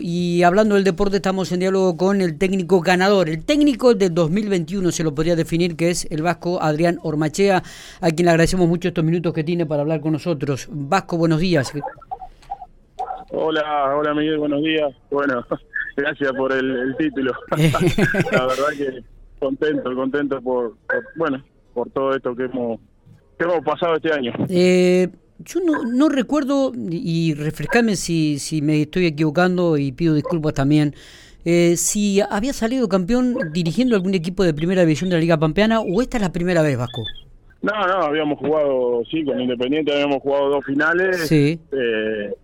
Y hablando del deporte, estamos en diálogo con el técnico ganador, el técnico de 2021 se lo podría definir, que es el vasco Adrián Ormachea, a quien le agradecemos mucho estos minutos que tiene para hablar con nosotros. Vasco, buenos días. Hola, hola Miguel, buenos días. Bueno, gracias por el, título. La verdad que contento, contento por, bueno, por todo esto que hemos, que hemos pasado este año. Eh, yo no, no recuerdo, y refrescame si, si me estoy equivocando y pido disculpas también, eh, si había salido campeón dirigiendo algún equipo de primera división de la Liga Pampeana o esta es la primera vez, Vasco. No, no, habíamos jugado, sí, con Independiente habíamos jugado dos finales. Sí. Eh,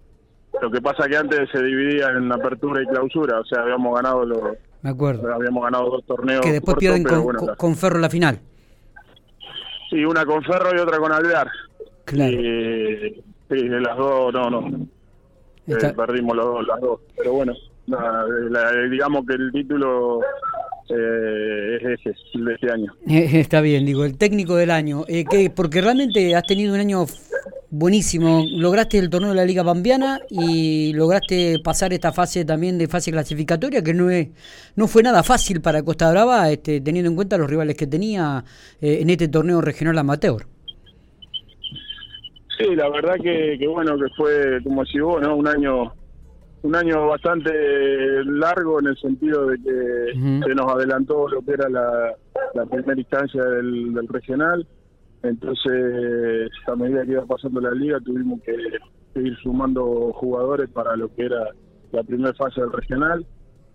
lo que pasa que antes se dividía en apertura y clausura, o sea, habíamos ganado los... Me acuerdo. Habíamos ganado dos torneos. Que después pierden con, Ferro la final. Sí, una con Ferro y otra con Alvear. Claro. Y, sí, de las dos, no, no. Eh, perdimos los dos, las dos. Pero bueno, digamos que el título eh, es ese, el de este año. Está bien, digo, el técnico del año. Eh, que, porque realmente has tenido un año buenísimo. Lograste el torneo de la Liga Bambiana y lograste pasar esta fase también de fase clasificatoria, que no es no fue nada fácil para Costa Brava, este, teniendo en cuenta los rivales que tenía en este torneo regional amateur. Sí, la verdad que, bueno, que fue, como decís vos, ¿no? Un año un año bastante largo en el sentido de que se nos adelantó lo que era la, primera instancia del, regional. Entonces, a medida que iba pasando la liga, tuvimos que, ir sumando jugadores para lo que era la primera fase del regional.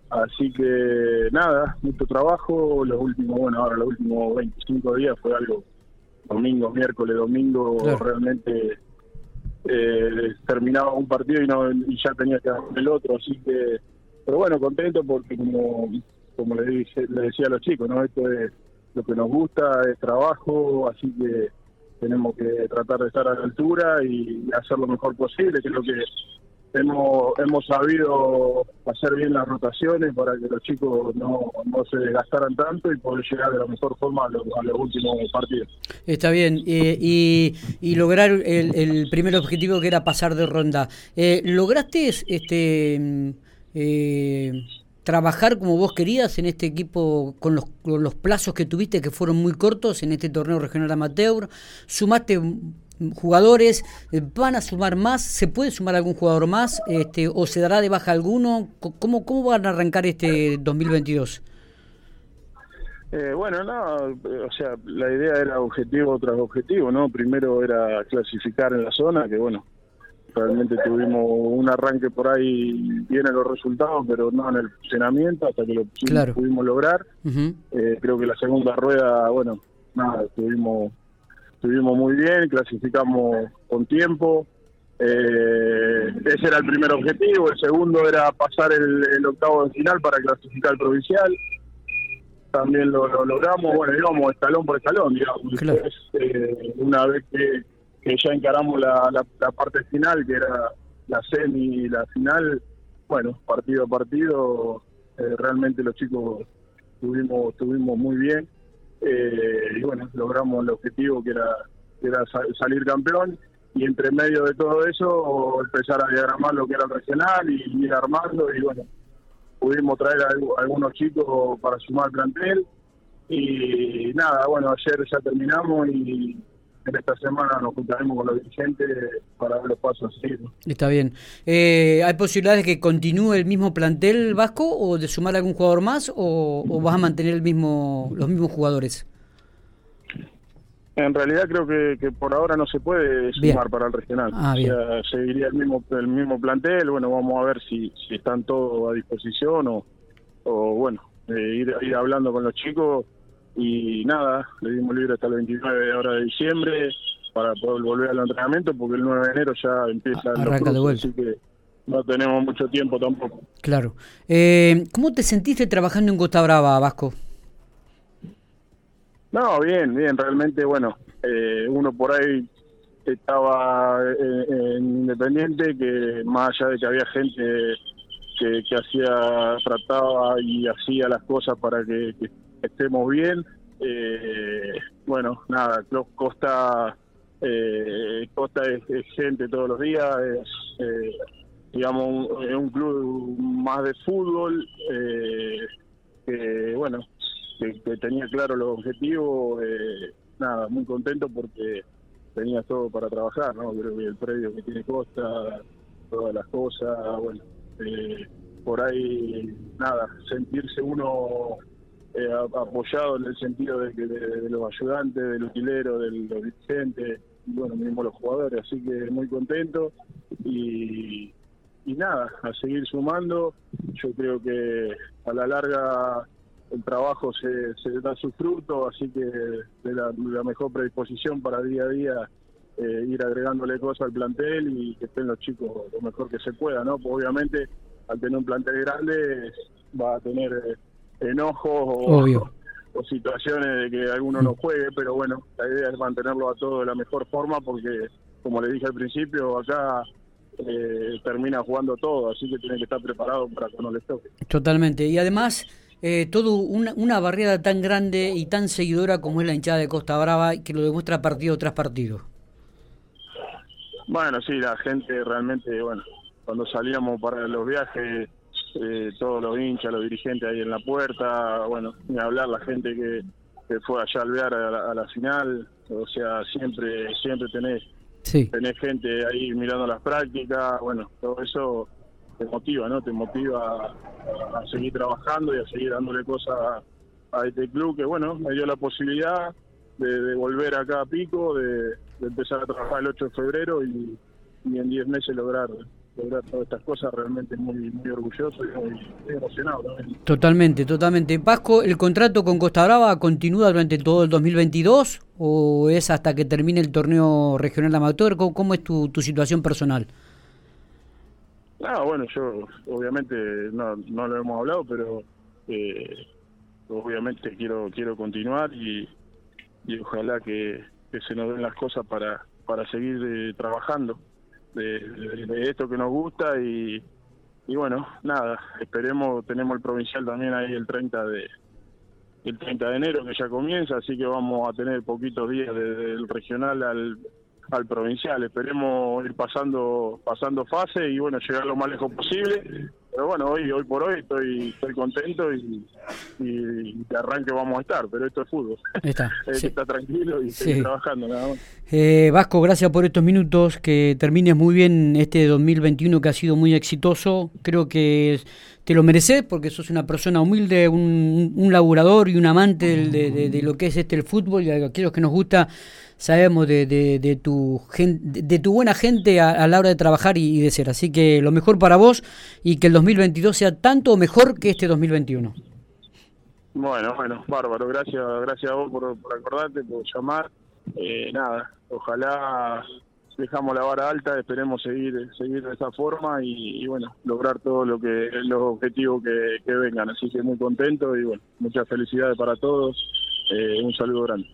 Así que nada, mucho trabajo. Los últimos, bueno, ahora los últimos 25 días fue algo domingo, miércoles, domingo, realmente eh, terminaba un partido y, no, y ya tenía que hacer el otro, así que, pero bueno, contento porque como, como le, dije, le decía a los chicos, ¿no? Esto es lo que nos gusta, es trabajo, así que tenemos que tratar de estar a la altura y hacer lo mejor posible, que es lo que hemos, hemos sabido hacer bien las rotaciones para que los chicos no, no se desgastaran tanto y poder llegar de la mejor forma a los, últimos partidos. Está bien, eh, y, y, lograr el, el, primer objetivo que era pasar de ronda. Eh, ¿Lograste este eh, trabajar como vos querías en este equipo con los, con los plazos que tuviste que fueron muy cortos en este torneo regional amateur? ¿Sumaste jugadores, eh, ¿van a sumar más? ¿Se puede sumar algún jugador más? Este, ¿O se dará de baja alguno? ¿Cómo, cómo van a arrancar este 2022? Eh, bueno, no, eh, o sea, la idea era objetivo tras objetivo, ¿no? Primero era clasificar en la zona, que bueno, realmente tuvimos un arranque por ahí bien en los resultados, pero no en el funcionamiento hasta que lo pudimos lograr. creo que la segunda rueda, bueno, nada, tuvimos estuvimos muy bien, clasificamos con tiempo. Eh, ese era el primer objetivo. El segundo era pasar el, octavo de final para clasificar el provincial. También lo, logramos, bueno, íbamos escalón por escalón, digamos. Eh, una vez que, ya encaramos la, parte final, que era la semi y la final, bueno, partido a partido, eh, realmente los chicos estuvimos, estuvimos muy bien eh, y bueno, logramos el objetivo que era, era salir campeón y entre medio de todo eso empezar a diagramar lo que era el regional y ir armando y bueno, pudimos traer a, algunos chicos para sumar al plantel y nada, bueno, ayer ya terminamos y en esta semana nos juntaremos con los dirigentes para ver los pasos a seguir. Está bien. Eh, ¿Hay posibilidades de que continúe el mismo plantel vasco o de sumar algún jugador más o, vas a mantener el mismo los mismos jugadores? En realidad creo que, por ahora no se puede sumar para el regional. Ah, seguiría el mismo el mismo plantel. Bueno, vamos a ver si, si están todos a disposición o, o bueno, eh, ir, ir hablando con los chicos y nada, le dimos libre hasta el 29 de ahora de diciembre para poder volver al entrenamiento porque el 9 de enero ya empieza Arranca de vuelta. así que no tenemos mucho tiempo tampoco. Claro. Eh, ¿Cómo te sentiste trabajando en Costa Brava, Vasco? No, bien, bien, realmente, bueno, eh, uno por ahí estaba eh, en Independiente, que más allá de que había gente que, que hacía, trataba y hacía las cosas para que estemos bien. Eh, bueno, nada, Costa, eh, Costa es, gente todos los días, es, eh, digamos, un, un club más de fútbol, eh, que bueno, que, tenía claro los objetivos, eh, nada, muy contento porque tenía todo para trabajar, ¿no? Creo que el predio que tiene Costa, todas las cosas, bueno, eh, por ahí, nada, sentirse uno eh, apoyado en el sentido de que de, los ayudantes, del utilero, de los dirigentes, y bueno, mismo los jugadores, así que muy contento y, y nada, a seguir sumando, yo creo que a la larga el trabajo se, da su fruto, así que de la, mejor predisposición para día a día eh, ir agregándole cosas al plantel y que estén los chicos lo mejor que se pueda, ¿no? Obviamente al tener un plantel grande va a tener eh, enojos o, situaciones de que alguno no juegue, pero bueno, la idea es mantenerlo a todo de la mejor forma porque, como le dije al principio, acá eh, termina jugando todo, así que tiene que estar preparado para cuando les toque. Totalmente, y además eh, todo una, una barriada tan grande y tan seguidora como es la hinchada de Costa Brava, que lo demuestra partido tras partido. Bueno, sí, la gente realmente, bueno, cuando salíamos para los viajes, eh, todos los hinchas, los dirigentes ahí en la puerta, bueno, ni hablar la gente que, fue allá a alvear a la, final, o sea, siempre siempre tenés, tenés gente ahí mirando las prácticas, bueno, todo eso te motiva, ¿no? Te motiva a, seguir trabajando y a seguir dándole cosas a, este club que, bueno, me dio la posibilidad de, volver acá a Pico, de, empezar a trabajar el 8 de febrero y, en 10 meses lograr lograr todas estas cosas realmente muy, muy orgulloso y muy, emocionado también. Totalmente, totalmente. Vasco, ¿el contrato con Costa Brava continúa durante todo el 2022 o es hasta que termine el torneo regional amateur? ¿Cómo, cómo es tu, tu situación personal? Ah, bueno, yo obviamente no, no lo hemos hablado, pero eh, obviamente quiero quiero continuar y, y ojalá que, se nos den las cosas para, para seguir eh, trabajando de, esto que nos gusta y, y bueno, nada, esperemos, tenemos el provincial también ahí el 30 de el 30 de enero que ya comienza, así que vamos a tener poquitos días desde el regional al al provincial. Esperemos ir pasando pasando fase y bueno, llegar lo más lejos posible. Pero bueno, hoy hoy por hoy estoy estoy contento y, y de arranque vamos a estar, pero esto es fútbol. Está, está tranquilo y trabajando nada más. Eh, Vasco, gracias por estos minutos, que termines muy bien este 2021 que ha sido muy exitoso. Creo que te lo mereces porque sos una persona humilde, un, un laburador y un amante de, de, lo que es este el fútbol y a aquellos que nos gusta sabemos de, de, tu, de tu buena gente a, la hora de trabajar y, de ser. Así que lo mejor para vos y que el 2022 sea tanto mejor que este 2021. Bueno, bueno, bárbaro. Gracias, gracias a vos por, acordarte, por llamar. Eh, nada, ojalá dejamos la vara alta, esperemos seguir seguir de esa forma y, bueno, lograr todo lo que los objetivos que, que vengan. Así que muy contento y bueno, muchas felicidades para todos. Eh, un saludo grande.